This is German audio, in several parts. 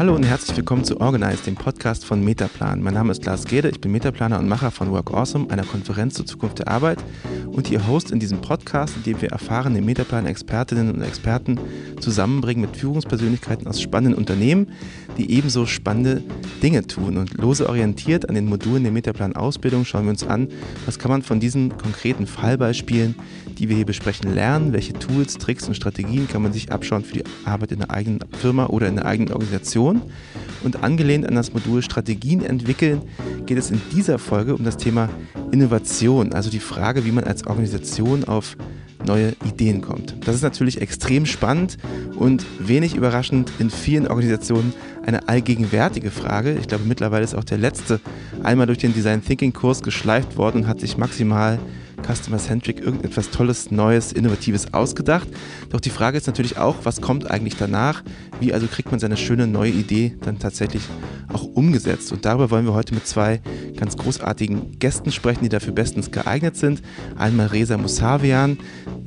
Hallo und herzlich willkommen zu Organize, dem Podcast von Metaplan. Mein Name ist Lars Gede, ich bin Metaplaner und Macher von Work Awesome, einer Konferenz zur Zukunft der Arbeit und Ihr Host in diesem Podcast, in dem wir erfahrene Metaplan-Expertinnen und Experten zusammenbringen mit Führungspersönlichkeiten aus spannenden Unternehmen, die ebenso spannende Dinge tun. Und lose orientiert an den Modulen der Metaplan-Ausbildung schauen wir uns an, was kann man von diesen konkreten Fallbeispielen, die wir hier besprechen, lernen, welche Tools, Tricks und Strategien kann man sich abschauen für die Arbeit in der eigenen Firma oder in der eigenen Organisation. Und angelehnt an das Modul Strategien entwickeln, geht es in dieser Folge um das Thema Innovation, also die Frage, wie man als Organisation auf neue Ideen kommt. Das ist natürlich extrem spannend und wenig überraschend in vielen Organisationen eine allgegenwärtige Frage. Ich glaube, mittlerweile ist auch der letzte einmal durch den Design Thinking Kurs geschleift worden und hat sich maximal Customer-Centric irgendetwas Tolles, Neues, Innovatives ausgedacht. Doch die Frage ist natürlich auch, was kommt eigentlich danach? Wie also kriegt man seine schöne neue Idee dann tatsächlich auch umgesetzt? Und darüber wollen wir heute mit zwei ganz großartigen Gästen sprechen, die dafür bestens geeignet sind. Einmal Reza Musavian,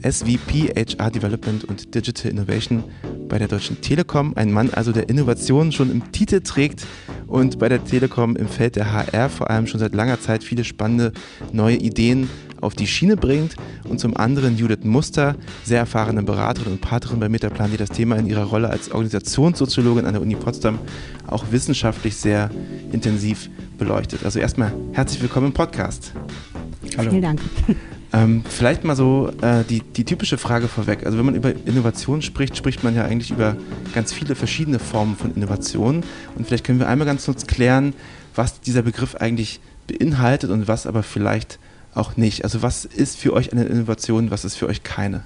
SVP HR Development und Digital Innovation bei der Deutschen Telekom. Ein Mann also, der Innovation schon im Titel trägt und bei der Telekom im Feld der HR vor allem schon seit langer Zeit viele spannende neue Ideen auf die Schiene bringt und zum anderen Judith Muster, sehr erfahrene Beraterin und Partnerin bei Metaplan, die das Thema in ihrer Rolle als Organisationssoziologin an der Uni Potsdam auch wissenschaftlich sehr intensiv beleuchtet. Also erstmal herzlich willkommen im Podcast. Hallo. Vielen Dank. Ähm, vielleicht mal so äh, die, die typische Frage vorweg. Also wenn man über Innovation spricht, spricht man ja eigentlich über ganz viele verschiedene Formen von Innovation. Und vielleicht können wir einmal ganz kurz klären, was dieser Begriff eigentlich beinhaltet und was aber vielleicht auch nicht? Also was ist für euch eine Innovation, was ist für euch keine?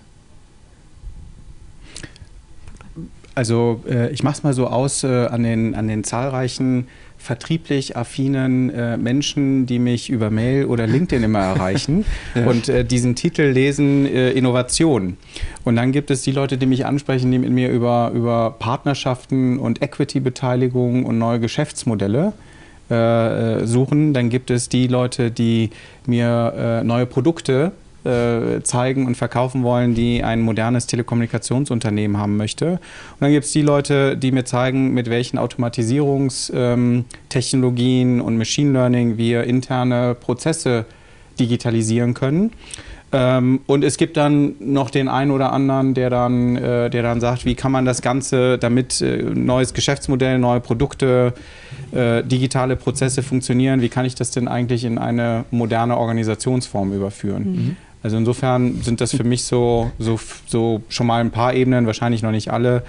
Also äh, ich mache es mal so aus äh, an, den, an den zahlreichen vertrieblich affinen äh, Menschen, die mich über Mail oder LinkedIn immer erreichen ja. und äh, diesen Titel lesen äh, Innovation. Und dann gibt es die Leute, die mich ansprechen, die mit mir über, über Partnerschaften und Equity-Beteiligung und neue Geschäftsmodelle äh, suchen. Dann gibt es die Leute, die mir äh, neue Produkte äh, zeigen und verkaufen wollen, die ein modernes Telekommunikationsunternehmen haben möchte. Und dann gibt es die Leute, die mir zeigen, mit welchen Automatisierungstechnologien ähm, und Machine Learning wir interne Prozesse digitalisieren können. Ähm, und es gibt dann noch den einen oder anderen, der dann, äh, der dann sagt, wie kann man das Ganze, damit neues Geschäftsmodell, neue Produkte, äh, digitale Prozesse funktionieren, wie kann ich das denn eigentlich in eine moderne Organisationsform überführen? Mhm. Also insofern sind das für mich so, so, so schon mal ein paar Ebenen, wahrscheinlich noch nicht alle,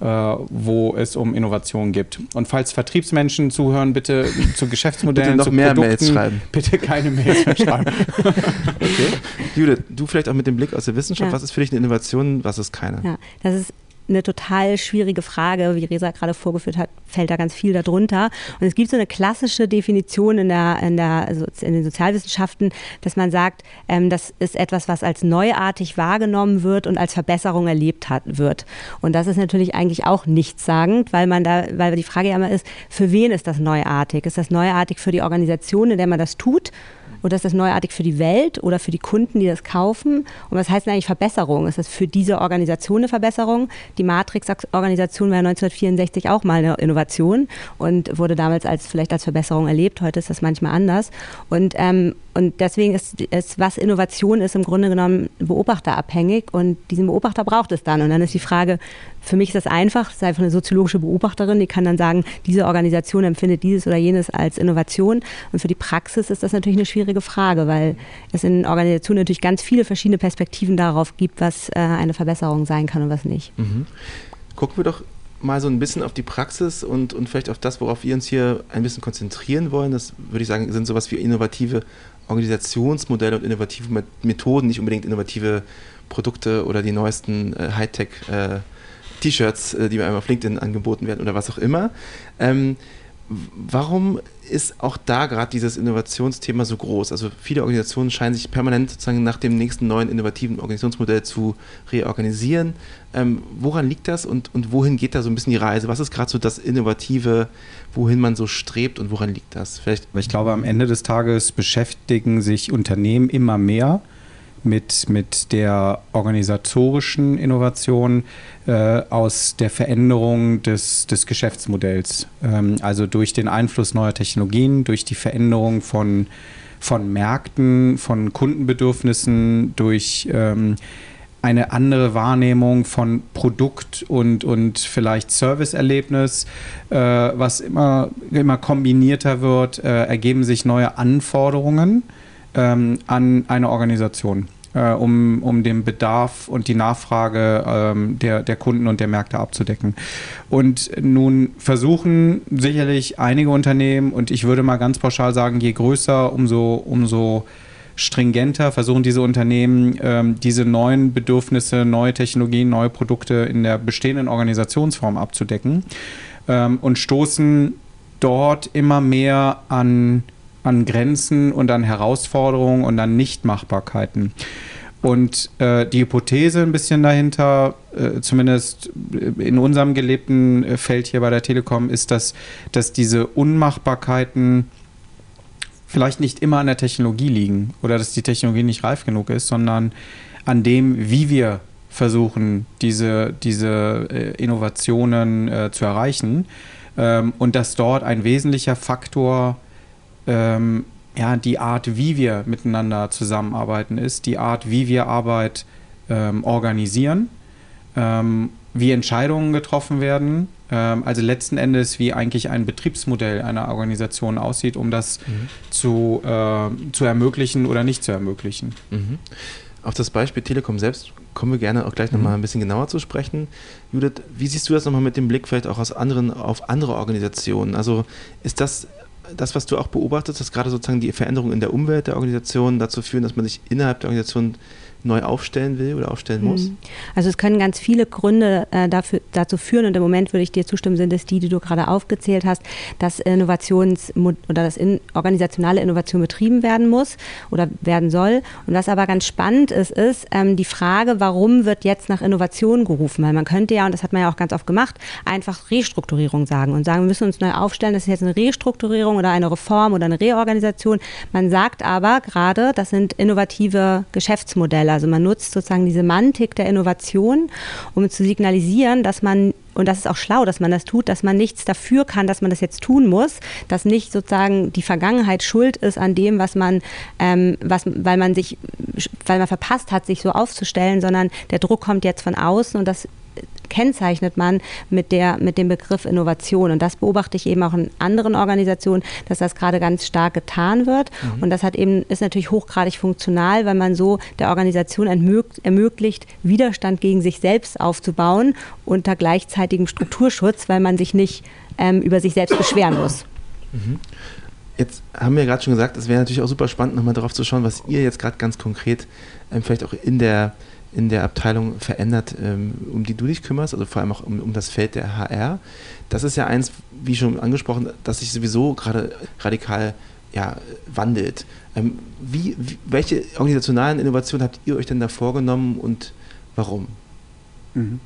äh, wo es um Innovation gibt. Und falls Vertriebsmenschen zuhören, bitte zu Geschäftsmodellen, bitte noch zu mehr Produkten, Mails schreiben. Bitte keine Mails mehr schreiben. okay. Judith, du vielleicht auch mit dem Blick aus der Wissenschaft, ja. was ist für dich eine Innovation, was ist keine? Ja, das ist eine total schwierige Frage. Wie Resa gerade vorgeführt hat, fällt da ganz viel darunter. Und es gibt so eine klassische Definition in, der, in, der, also in den Sozialwissenschaften, dass man sagt, ähm, das ist etwas, was als neuartig wahrgenommen wird und als Verbesserung erlebt hat, wird. Und das ist natürlich eigentlich auch nichtssagend, weil man da, weil die Frage ja immer ist, für wen ist das neuartig? Ist das neuartig für die Organisation, in der man das tut? Oder ist das neuartig für die Welt oder für die Kunden, die das kaufen? Und was heißt denn eigentlich Verbesserung? Ist das für diese Organisation eine Verbesserung? Die Matrix-Organisation war ja 1964 auch mal eine Innovation und wurde damals als vielleicht als Verbesserung erlebt. Heute ist das manchmal anders. Und ähm, und deswegen ist, ist, was Innovation ist, im Grunde genommen beobachterabhängig und diesen Beobachter braucht es dann. Und dann ist die Frage, für mich ist das einfach, es ist einfach eine soziologische Beobachterin, die kann dann sagen, diese Organisation empfindet dieses oder jenes als Innovation. Und für die Praxis ist das natürlich eine schwierige Frage, weil es in Organisationen natürlich ganz viele verschiedene Perspektiven darauf gibt, was äh, eine Verbesserung sein kann und was nicht. Mhm. Gucken wir doch mal so ein bisschen auf die Praxis und, und vielleicht auf das, worauf wir uns hier ein bisschen konzentrieren wollen. Das würde ich sagen, sind sowas wie innovative Organisationsmodelle und innovative Methoden, nicht unbedingt innovative Produkte oder die neuesten äh, Hightech äh, äh, die mir einmal auf LinkedIn angeboten werden oder was auch immer. Ähm, warum ist auch da gerade dieses Innovationsthema so groß? Also viele Organisationen scheinen sich permanent sozusagen nach dem nächsten neuen innovativen Organisationsmodell zu reorganisieren. Ähm, woran liegt das und, und wohin geht da so ein bisschen die Reise? Was ist gerade so das Innovative, wohin man so strebt und woran liegt das? Vielleicht ich glaube, am Ende des Tages beschäftigen sich Unternehmen immer mehr mit, mit der organisatorischen Innovation äh, aus der Veränderung des, des Geschäftsmodells. Ähm, also durch den Einfluss neuer Technologien, durch die Veränderung von, von Märkten, von Kundenbedürfnissen, durch ähm, eine andere Wahrnehmung von Produkt und, und vielleicht Serviceerlebnis, äh, was immer, immer kombinierter wird, äh, ergeben sich neue Anforderungen ähm, an eine Organisation, äh, um, um den Bedarf und die Nachfrage ähm, der, der Kunden und der Märkte abzudecken. Und nun versuchen sicherlich einige Unternehmen, und ich würde mal ganz pauschal sagen, je größer, umso, umso stringenter versuchen diese Unternehmen, ähm, diese neuen Bedürfnisse, neue Technologien, neue Produkte in der bestehenden Organisationsform abzudecken ähm, und stoßen dort immer mehr an an Grenzen und an Herausforderungen und an Nichtmachbarkeiten. Und äh, die Hypothese ein bisschen dahinter, äh, zumindest in unserem gelebten äh, Feld hier bei der Telekom, ist, dass, dass diese Unmachbarkeiten vielleicht nicht immer an der Technologie liegen oder dass die Technologie nicht reif genug ist, sondern an dem, wie wir versuchen, diese, diese äh, Innovationen äh, zu erreichen. Ähm, und dass dort ein wesentlicher Faktor ähm, ja, die Art, wie wir miteinander zusammenarbeiten ist, die Art, wie wir Arbeit ähm, organisieren, ähm, wie Entscheidungen getroffen werden, ähm, also letzten Endes, wie eigentlich ein Betriebsmodell einer Organisation aussieht, um das mhm. zu, äh, zu ermöglichen oder nicht zu ermöglichen. Mhm. Auf das Beispiel Telekom selbst kommen wir gerne auch gleich nochmal mhm. ein bisschen genauer zu sprechen. Judith, wie siehst du das nochmal mit dem Blick vielleicht auch aus anderen, auf andere Organisationen? Also ist das das, was du auch beobachtest, dass gerade sozusagen die Veränderungen in der Umwelt der Organisation dazu führen, dass man sich innerhalb der Organisation neu aufstellen will oder aufstellen muss? Hm. Also es können ganz viele Gründe äh, dafür, dazu führen und im Moment würde ich dir zustimmen, sind es die, die du gerade aufgezählt hast, dass Innovations- oder dass in, organisationale Innovation betrieben werden muss oder werden soll. Und was aber ganz spannend ist, ist ähm, die Frage, warum wird jetzt nach Innovation gerufen? Weil man könnte ja, und das hat man ja auch ganz oft gemacht, einfach Restrukturierung sagen und sagen, wir müssen uns neu aufstellen, das ist jetzt eine Restrukturierung oder eine Reform oder eine Reorganisation. Man sagt aber gerade, das sind innovative Geschäftsmodelle. Also man nutzt sozusagen die Semantik der Innovation, um zu signalisieren, dass man und das ist auch schlau, dass man das tut, dass man nichts dafür kann, dass man das jetzt tun muss, dass nicht sozusagen die Vergangenheit schuld ist an dem, was man, ähm, was, weil man sich, weil man verpasst hat, sich so aufzustellen, sondern der Druck kommt jetzt von außen und das kennzeichnet man mit, der, mit dem Begriff Innovation. Und das beobachte ich eben auch in anderen Organisationen, dass das gerade ganz stark getan wird. Mhm. Und das hat eben, ist natürlich hochgradig funktional, weil man so der Organisation ermöglicht, Widerstand gegen sich selbst aufzubauen unter gleichzeitigem Strukturschutz, weil man sich nicht ähm, über sich selbst beschweren muss. Mhm. Jetzt haben wir gerade schon gesagt, es wäre natürlich auch super spannend, nochmal darauf zu schauen, was ihr jetzt gerade ganz konkret ähm, vielleicht auch in der in der Abteilung verändert, ähm, um die du dich kümmerst, also vor allem auch um, um das Feld der HR. Das ist ja eins, wie schon angesprochen, das sich sowieso gerade radikal ja, wandelt. Ähm, wie, wie, welche organisationalen Innovationen habt ihr euch denn da vorgenommen und warum? Mhm.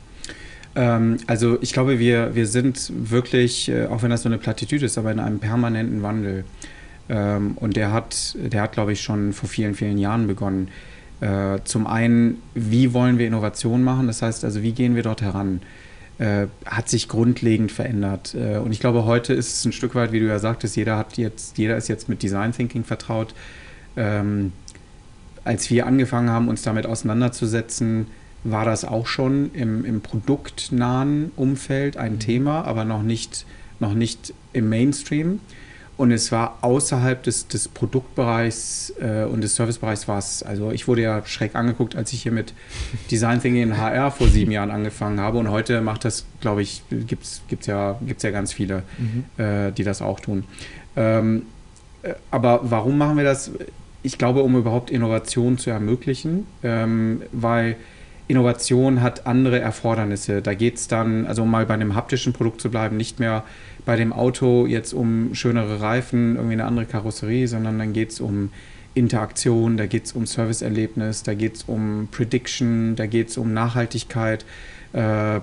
Ähm, also ich glaube, wir, wir sind wirklich, äh, auch wenn das so eine Plattitüde ist, aber in einem permanenten Wandel. Ähm, und der hat, der hat, glaube ich, schon vor vielen, vielen Jahren begonnen. Äh, zum einen, wie wollen wir Innovation machen? Das heißt also, wie gehen wir dort heran? Äh, hat sich grundlegend verändert. Äh, und ich glaube, heute ist es ein Stück weit, wie du ja sagtest, jeder hat jetzt, jeder ist jetzt mit Design Thinking vertraut. Ähm, als wir angefangen haben, uns damit auseinanderzusetzen, war das auch schon im, im produktnahen Umfeld ein mhm. Thema, aber noch nicht, noch nicht im Mainstream. Und es war außerhalb des, des Produktbereichs äh, und des Servicebereichs war es, also ich wurde ja schräg angeguckt, als ich hier mit Design Thinking in HR vor sieben Jahren angefangen habe. Und heute macht das, glaube ich, gibt es ja, gibt's ja ganz viele, mhm. äh, die das auch tun. Ähm, äh, aber warum machen wir das? Ich glaube, um überhaupt Innovation zu ermöglichen, ähm, weil Innovation hat andere Erfordernisse. Da geht es dann, also um mal bei einem haptischen Produkt zu bleiben, nicht mehr bei dem Auto jetzt um schönere Reifen, irgendwie eine andere Karosserie, sondern dann geht es um Interaktion, da geht es um Serviceerlebnis, da geht es um Prediction, da geht es um Nachhaltigkeit, äh, äh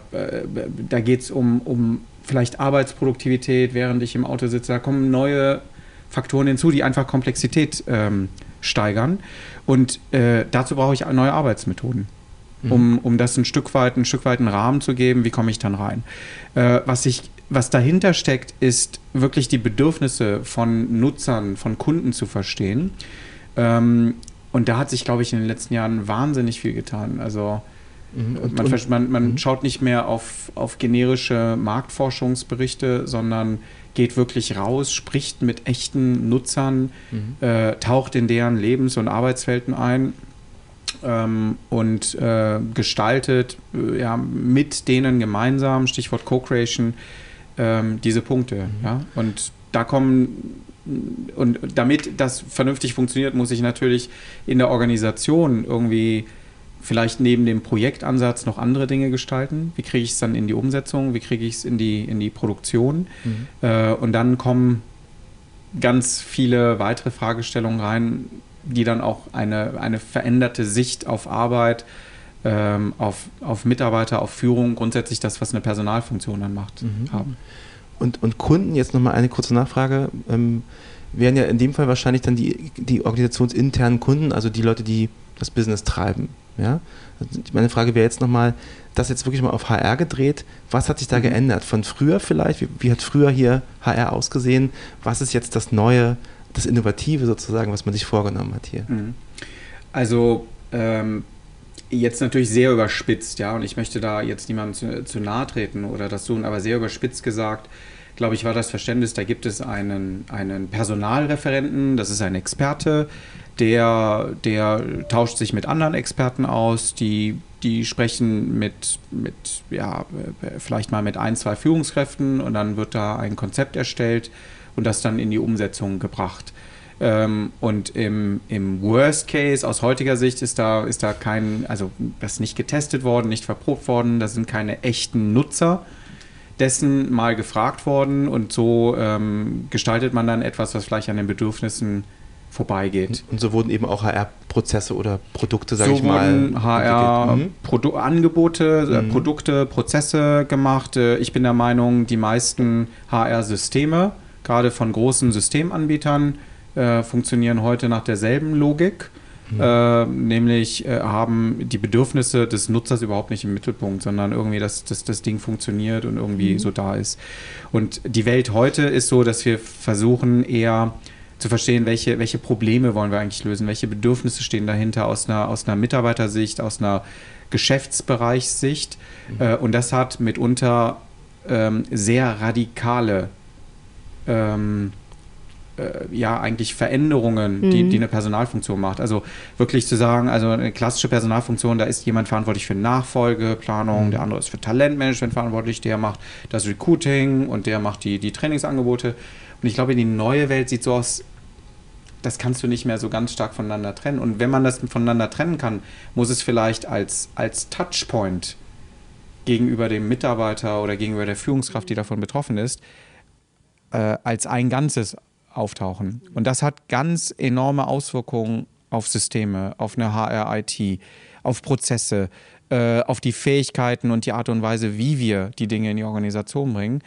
da geht es um, um vielleicht Arbeitsproduktivität, während ich im Auto sitze. Da kommen neue Faktoren hinzu, die einfach Komplexität ähm, steigern. Und äh, dazu brauche ich neue Arbeitsmethoden. Mhm. Um, um das ein Stück weit, ein Stück weit einen Rahmen zu geben, wie komme ich dann rein? Äh, was ich was dahinter steckt, ist wirklich die Bedürfnisse von Nutzern, von Kunden zu verstehen. Ähm, und da hat sich, glaube ich, in den letzten Jahren wahnsinnig viel getan. Also mhm. und, man, und, man, man mhm. schaut nicht mehr auf, auf generische Marktforschungsberichte, sondern geht wirklich raus, spricht mit echten Nutzern, mhm. äh, taucht in deren Lebens- und Arbeitswelten ein ähm, und äh, gestaltet äh, ja, mit denen gemeinsam, Stichwort Co-Creation, ähm, diese Punkte. Mhm. Ja? Und da kommen und damit das vernünftig funktioniert, muss ich natürlich in der Organisation irgendwie vielleicht neben dem Projektansatz noch andere Dinge gestalten. Wie kriege ich es dann in die Umsetzung? Wie kriege ich es in die, in die Produktion? Mhm. Äh, und dann kommen ganz viele weitere Fragestellungen rein, die dann auch eine, eine veränderte Sicht auf Arbeit, ähm, auf, auf Mitarbeiter, auf Führung, grundsätzlich das, was eine Personalfunktion dann macht, mhm. haben. Und, und Kunden, jetzt nochmal eine kurze Nachfrage, ähm, wären ja in dem Fall wahrscheinlich dann die, die organisationsinternen Kunden, also die Leute, die das Business treiben. Ja? Also meine Frage wäre jetzt nochmal, das jetzt wirklich mal auf HR gedreht, was hat sich da mhm. geändert? Von früher vielleicht? Wie, wie, hat früher hier HR ausgesehen? Was ist jetzt das Neue, das Innovative sozusagen, was man sich vorgenommen hat hier? Mhm. Also ähm, jetzt natürlich sehr überspitzt, ja, und ich möchte da jetzt niemandem zu, zu nahe treten oder das tun, aber sehr überspitzt gesagt, glaube ich, war das Verständnis, da gibt es einen, einen Personalreferenten, das ist ein Experte, der, der tauscht sich mit anderen Experten aus, die, die sprechen mit, mit, ja, vielleicht mal mit ein, zwei Führungskräften und dann wird da ein Konzept erstellt und das dann in die Umsetzung gebracht. Ähm, und im, im Worst Case aus heutiger Sicht ist da, ist da kein, also das ist nicht getestet worden, nicht verprobt worden, da sind keine echten Nutzer dessen mal gefragt worden und so ähm, gestaltet man dann etwas, was vielleicht an den Bedürfnissen vorbeigeht. Und so wurden eben auch HR-Prozesse oder Produkte, sage so ich mal. HR-Angebote, mhm. äh, mhm. Produkte, Prozesse gemacht. Äh, ich bin der Meinung, die meisten HR-Systeme, gerade von großen Systemanbietern, äh, funktionieren heute nach derselben Logik. Mhm. Äh, nämlich äh, haben die Bedürfnisse des Nutzers überhaupt nicht im Mittelpunkt, sondern irgendwie, dass, dass das Ding funktioniert und irgendwie mhm. so da ist. Und die Welt heute ist so, dass wir versuchen eher zu verstehen, welche, welche Probleme wollen wir eigentlich lösen, welche Bedürfnisse stehen dahinter aus einer, aus einer Mitarbeitersicht, aus einer Geschäftsbereichssicht. Mhm. Äh, und das hat mitunter ähm, sehr radikale ähm, äh, ja eigentlich Veränderungen, mhm. die, die eine Personalfunktion macht. Also wirklich zu sagen, also eine klassische Personalfunktion, da ist jemand verantwortlich für Nachfolgeplanung, mhm. der andere ist für Talentmanagement verantwortlich, der macht das Recruiting und der macht die, die Trainingsangebote. Und ich glaube, die neue Welt sieht so aus, das kannst du nicht mehr so ganz stark voneinander trennen. Und wenn man das voneinander trennen kann, muss es vielleicht als, als Touchpoint gegenüber dem Mitarbeiter oder gegenüber der Führungskraft, die davon betroffen ist, äh, als ein Ganzes auftauchen. Und das hat ganz enorme Auswirkungen auf Systeme, auf eine HR-IT, auf Prozesse, äh, auf die Fähigkeiten und die Art und Weise, wie wir die Dinge in die Organisation bringen.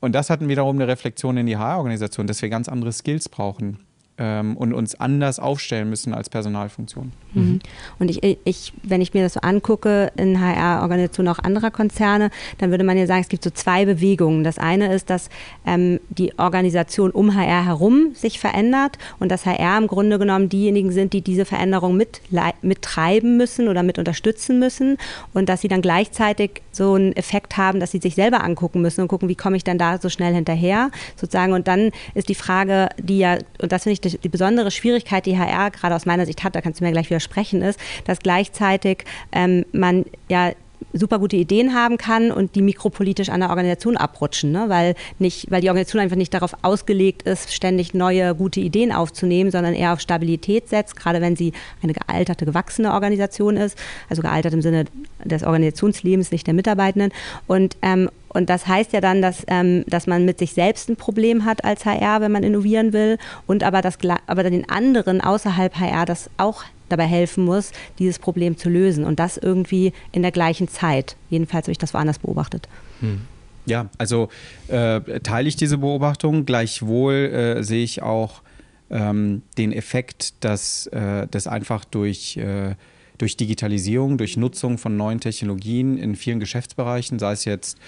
Und das hat wiederum eine Reflexion in die HR-Organisation, dass wir ganz andere Skills brauchen ähm, und uns anders aufstellen müssen als Personalfunktion. Mhm. Und ich, ich, wenn ich mir das so angucke in HR-Organisationen auch anderer Konzerne, dann würde man ja sagen, es gibt so zwei Bewegungen. Das eine ist, dass ähm, die Organisation um HR herum sich verändert und dass HR im Grunde genommen diejenigen sind, die diese Veränderung mit, mittreiben müssen oder mit unterstützen müssen und dass sie dann gleichzeitig so einen Effekt haben, dass sie sich selber angucken müssen und gucken, wie komme ich dann da so schnell hinterher sozusagen. Und dann ist die Frage, die ja, und das finde ich die, die besondere Schwierigkeit, die HR gerade aus meiner Sicht hat, da kannst du mir gleich widersprechen, ist, dass gleichzeitig ähm, man ja super gute Ideen haben kann und die mikropolitisch an der Organisation abrutschen, ne? weil, nicht, weil die Organisation einfach nicht darauf ausgelegt ist, ständig neue gute Ideen aufzunehmen, sondern eher auf Stabilität setzt, gerade wenn sie eine gealterte, gewachsene Organisation ist, also gealtert im Sinne des Organisationslebens, nicht der Mitarbeitenden. Und, ähm, und das heißt ja dann, dass, ähm, dass man mit sich selbst ein Problem hat als HR, wenn man innovieren will, und aber, das, aber den anderen außerhalb HR das auch dabei helfen muss, dieses Problem zu lösen. Und das irgendwie in der gleichen Zeit. Jedenfalls habe ich das woanders beobachtet. Hm. Ja, also äh, teile ich diese Beobachtung. Gleichwohl äh, sehe ich auch ähm, den Effekt, dass äh, das einfach durch, äh, durch Digitalisierung, durch Nutzung von neuen Technologien in vielen Geschäftsbereichen, sei es jetzt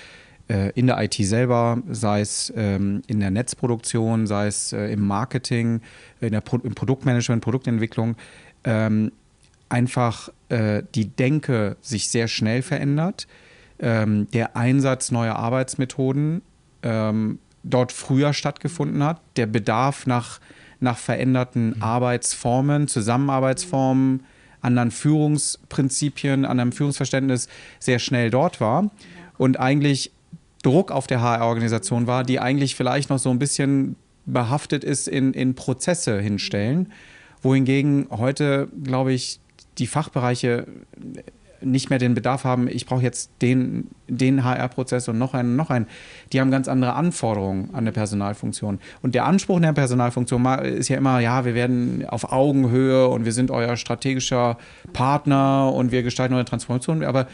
äh, in der IT selber, sei es ähm, in der Netzproduktion, sei es äh, im Marketing, in der Pro im Produktmanagement, Produktentwicklung, ähm, einfach äh, die Denke sich sehr schnell verändert, ähm, der Einsatz neuer Arbeitsmethoden ähm, dort früher stattgefunden hat, der Bedarf nach, nach veränderten mhm. Arbeitsformen, Zusammenarbeitsformen, anderen Führungsprinzipien, anderem Führungsverständnis sehr schnell dort war. Und eigentlich Druck auf der HR-Organisation war, die eigentlich vielleicht noch so ein bisschen behaftet ist in, in Prozesse hinstellen, wohingegen heute, glaube ich, die Fachbereiche nicht mehr den Bedarf haben, ich brauche jetzt den, den HR-Prozess und noch einen, noch einen. Die haben ganz andere Anforderungen an eine Personalfunktion. Und der Anspruch der Personalfunktion ist ja immer, ja, wir werden auf Augenhöhe und wir sind euer strategischer Partner und wir gestalten eure Transformation. Aber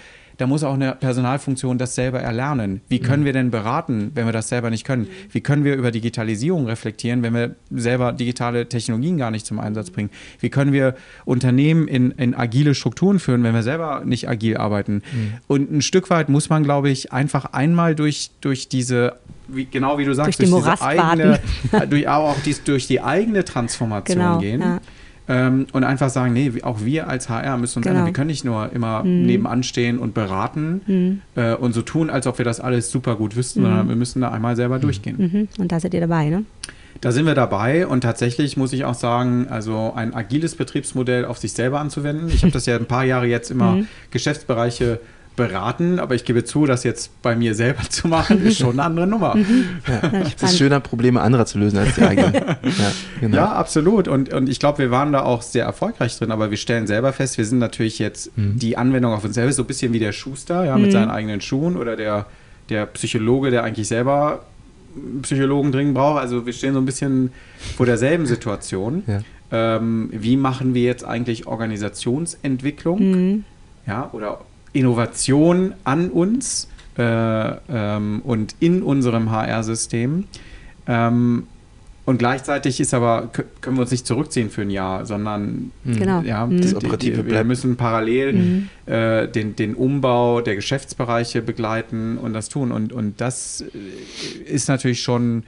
da muss auch eine Personalfunktion das selber erlernen. Wie können mhm. wir denn beraten, wenn wir das selber nicht können? Wie können wir über Digitalisierung reflektieren, wenn wir selber digitale Technologien gar nicht zum Einsatz bringen? Wie können wir Unternehmen in, in agile Strukturen führen, wenn wir selber nicht agil arbeiten? Mhm. Und ein Stück weit muss man, glaube ich, einfach einmal durch, durch diese wie, genau wie du sagst, durch, durch diese eigene, durch, auch dies, durch die eigene Transformation genau, gehen. Ja. Ähm, und einfach sagen, nee, auch wir als HR müssen uns genau. ändern. Wir können nicht nur immer mhm. nebenan stehen und beraten mhm. äh, und so tun, als ob wir das alles super gut wüssten, mhm. sondern wir müssen da einmal selber mhm. durchgehen. Mhm. Und da seid ihr dabei, ne? Da sind wir dabei und tatsächlich muss ich auch sagen, also ein agiles Betriebsmodell auf sich selber anzuwenden. Ich habe das ja ein paar Jahre jetzt immer mhm. Geschäftsbereiche beraten, aber ich gebe zu, das jetzt bei mir selber zu machen, ist schon eine andere Nummer. Mhm. Ja. Es ist schöner, Probleme anderer zu lösen als die eigenen. Ja, genau. ja, absolut. Und, und ich glaube, wir waren da auch sehr erfolgreich drin, aber wir stellen selber fest, wir sind natürlich jetzt mhm. die Anwendung auf uns selbst, so ein bisschen wie der Schuster, ja, mit mhm. seinen eigenen Schuhen oder der, der Psychologe, der eigentlich selber Psychologen dringend braucht. Also wir stehen so ein bisschen vor derselben Situation. Ja. Ähm, wie machen wir jetzt eigentlich Organisationsentwicklung? Mhm. Ja, oder Innovation an uns äh, ähm, und in unserem HR-System. Ähm, und gleichzeitig ist aber, können wir uns nicht zurückziehen für ein Jahr, sondern mhm. genau. ja, mhm. das Operative wir müssen parallel mhm. äh, den, den Umbau der Geschäftsbereiche begleiten und das tun. Und, und das äh, ist natürlich schon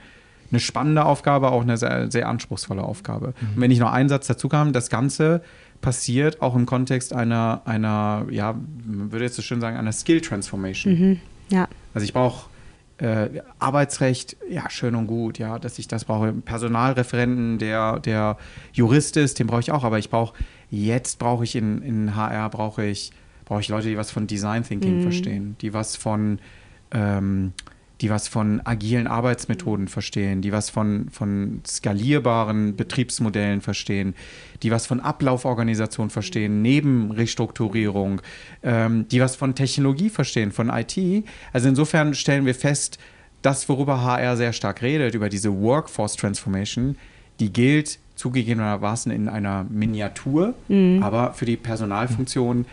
eine spannende Aufgabe, auch eine sehr, sehr anspruchsvolle Aufgabe. Mhm. Und wenn ich noch einen Satz dazu kam, das Ganze passiert, auch im Kontext einer, einer ja, man würde jetzt so schön sagen, einer Skill Transformation. Mhm, ja. Also ich brauche äh, Arbeitsrecht, ja, schön und gut, ja, dass ich das brauche. Personalreferenten, der, der Jurist ist, den brauche ich auch, aber ich brauche, jetzt brauche ich in, in HR, brauche ich, brauche ich Leute, die was von Design Thinking mhm. verstehen, die was von ähm, die was von agilen Arbeitsmethoden verstehen, die was von, von skalierbaren Betriebsmodellen verstehen, die was von Ablauforganisation verstehen, neben Restrukturierung, ähm, die was von Technologie verstehen, von IT. Also insofern stellen wir fest, das, worüber HR sehr stark redet, über diese Workforce Transformation, die gilt zugegebenermaßen in einer Miniatur, mhm. aber für die Personalfunktion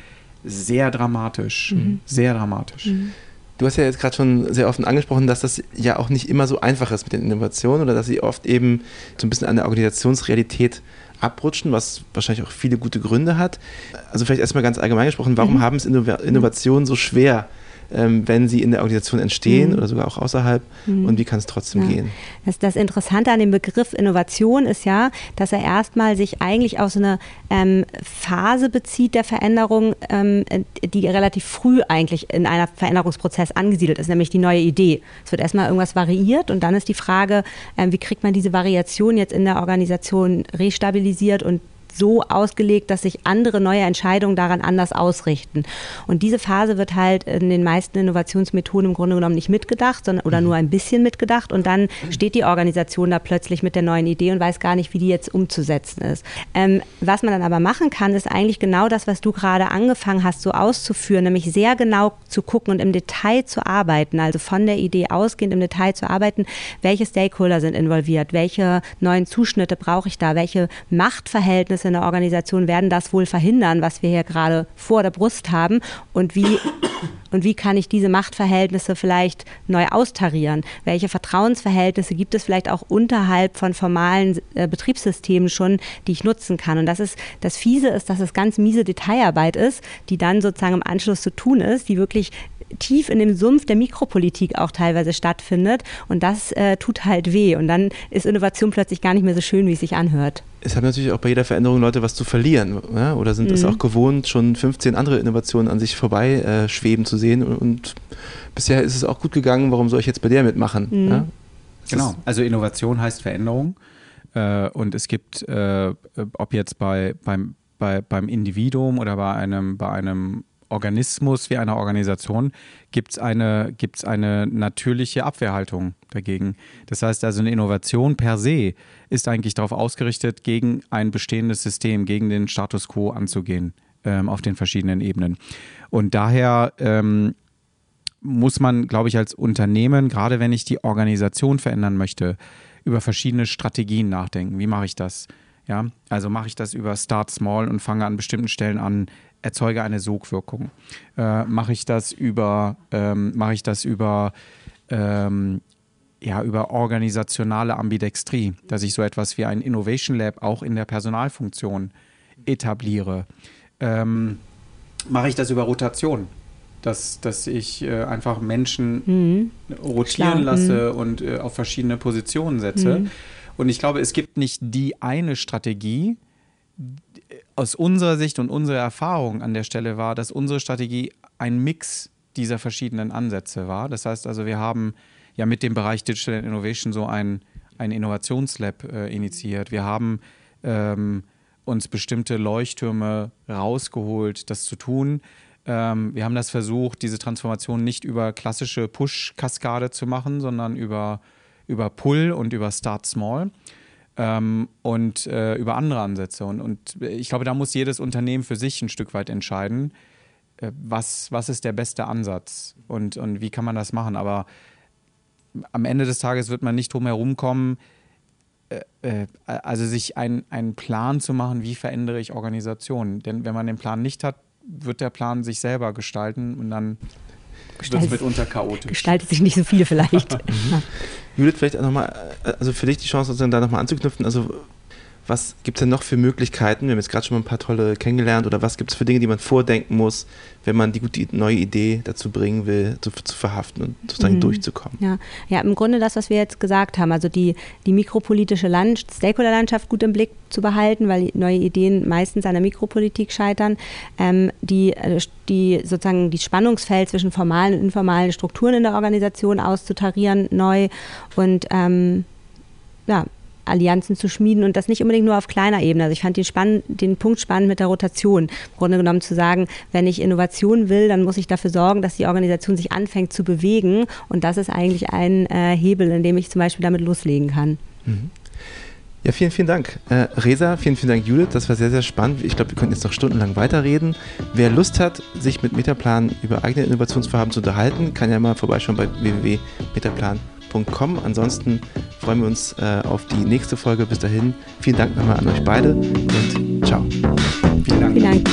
sehr dramatisch, mhm. sehr dramatisch. Mhm. Du hast ja jetzt gerade schon sehr offen angesprochen, dass das ja auch nicht immer so einfach ist mit den Innovationen oder dass sie oft eben so ein bisschen an der Organisationsrealität abrutschen, was wahrscheinlich auch viele gute Gründe hat. Also vielleicht erstmal ganz allgemein gesprochen, warum mhm. haben es Innovationen so schwer, ähm, wenn sie in der Organisation entstehen mhm. oder sogar auch außerhalb mhm. und wie kann es trotzdem ja. gehen? Das, das, Interessante an dem Begriff Innovation ist ja, dass er erstmal sich eigentlich auf so eine ähm, Phase bezieht der Veränderung, ähm, die relativ früh eigentlich in einer Veränderungsprozess angesiedelt ist, nämlich die neue Idee. Es wird erstmal irgendwas variiert und dann ist die Frage, ähm, wie kriegt man diese Variation jetzt in der Organisation restabilisiert und so ausgelegt, dass sich andere neue Entscheidungen daran anders ausrichten. Und diese Phase wird halt in den meisten Innovationsmethoden im Grunde genommen nicht mitgedacht, sondern oder mhm. nur ein bisschen mitgedacht. Und dann steht die Organisation da plötzlich mit der neuen Idee und weiß gar nicht, wie die jetzt umzusetzen ist. Ähm, was man dann aber machen kann, ist eigentlich genau das, was du gerade angefangen hast, so auszuführen, nämlich sehr genau zu gucken und im Detail zu arbeiten, also von der Idee ausgehend im Detail zu arbeiten, welche Stakeholder sind involviert, welche neuen Zuschnitte brauche ich da, welche Machtverhältnisse Verhältnisse in der Organisation werden das wohl verhindern, was wir hier gerade vor der Brust haben und wie und wie kann ich diese Machtverhältnisse vielleicht neu austarieren? Welche Vertrauensverhältnisse gibt es vielleicht auch unterhalb von formalen äh, Betriebssystemen schon, die ich nutzen kann? Und das ist das Fiese ist, dass es ganz miese Detailarbeit ist, die dann sozusagen im Anschluss zu tun ist, die wirklich tief in dem Sumpf der Mikropolitik auch teilweise stattfindet. Und das äh, tut halt weh. Und dann ist Innovation plötzlich gar nicht mehr so schön, wie es sich anhört. Es haben natürlich auch bei jeder Veränderung Leute was zu verlieren. Ja? Oder sind es mhm. auch gewohnt, schon 15 andere Innovationen an sich vorbei äh, schweben zu sehen. Und, und, bisher ist es auch gut gegangen. Warum soll ich jetzt bei der mitmachen? Mhm. Ja? Genau. Also Innovation heißt Veränderung. Äh, und es gibt, äh, ob jetzt bei, beim, bei, beim Individuum oder bei einem, bei einem Organismus wie einer Organisation gibt es eine, gibt's eine natürliche Abwehrhaltung dagegen. Das heißt also, eine Innovation per se ist eigentlich darauf ausgerichtet, gegen ein bestehendes System, gegen den Status quo anzugehen ähm, auf den verschiedenen Ebenen. Und daher ähm, muss man, glaube ich, als Unternehmen, gerade wenn ich die Organisation verändern möchte, über verschiedene Strategien nachdenken. Wie mache ich das? Ja, also mache ich das über Start Small und fange an bestimmten Stellen an, erzeuge eine Sogwirkung. Äh, mache ich das über, ähm, mache ich das über, ähm, ja, über organisationale Ambidextrie, dass ich so etwas wie ein Innovation Lab auch in der Personalfunktion etabliere. Ähm, mache ich das über Rotation? Dass, dass ich äh, einfach Menschen mhm. rotieren Klar. lasse mhm. und äh, auf verschiedene Positionen setze. Mhm. Und ich glaube, es gibt nicht die eine Strategie, aus unserer Sicht und unserer Erfahrung an der Stelle war, dass unsere Strategie ein Mix dieser verschiedenen Ansätze war. Das heißt also, wir haben ja mit dem Bereich Digital Innovation so ein, ein Innovationslab äh, initiiert. Wir haben ähm, uns bestimmte Leuchttürme rausgeholt, das zu tun. Ähm, wir haben das versucht, diese Transformation nicht über klassische Push-Kaskade zu machen, sondern über, über Pull und über Start Small ähm, und äh, über andere Ansätze. Und, und ich glaube, da muss jedes Unternehmen für sich ein Stück weit entscheiden, äh, was, was ist der beste Ansatz und, und wie kann man das machen. Aber am Ende des Tages wird man nicht drum herum kommen, äh, äh also sich einen Plan zu machen, wie verändere ich Organisationen. Denn wenn man den Plan nicht hat, wird der Plan sich selber gestalten und dann wird es mitunter chaotisch. Gestaltet sich nicht so viel vielleicht. Judith, vielleicht nochmal, äh, also für dich die Chance, da nochmal anzuknüpfen. Also was gibt es denn noch für Möglichkeiten? Wir haben jetzt gerade schon mal ein paar tolle kennengelernt. Oder was gibt es für Dinge, die man vordenken muss, wenn man die gute neue Idee dazu bringen will, zu, zu verhaften und sozusagen mhm. durchzukommen? Ja. ja, im Grunde das, was wir jetzt gesagt haben, also die, die mikropolitische Land Stakeholder-Landschaft gut im Blick zu behalten, weil neue Ideen meistens an der Mikropolitik scheitern. Ähm, die, äh, die sozusagen die Spannungsfeld zwischen formalen und informalen Strukturen in der Organisation auszutarieren neu und ähm, ja, Allianzen zu schmieden und das nicht unbedingt nur auf kleiner Ebene. Also ich fand den, spann den Punkt spannend mit der Rotation. Im Grunde genommen zu sagen, wenn ich Innovation will, dann muss ich dafür sorgen, dass die Organisation sich anfängt zu bewegen und das ist eigentlich ein äh, Hebel, in dem ich zum Beispiel damit loslegen kann. Mhm. Ja, vielen, vielen Dank. Äh, Resa, vielen, vielen Dank, Judith. Das war sehr, sehr spannend. Ich glaube, wir könnten jetzt noch stundenlang weiterreden. Wer Lust hat, sich mit Metaplan über eigene Innovationsvorhaben zu unterhalten, kann ja mal vorbeischauen bei www.metaplan.com www.wildpodcast.com. Ansonsten freuen wir uns äh, auf die nächste Folge. Bis dahin, vielen Dank nochmal an euch beide und ciao. Vielen Dank. Vielen Dank.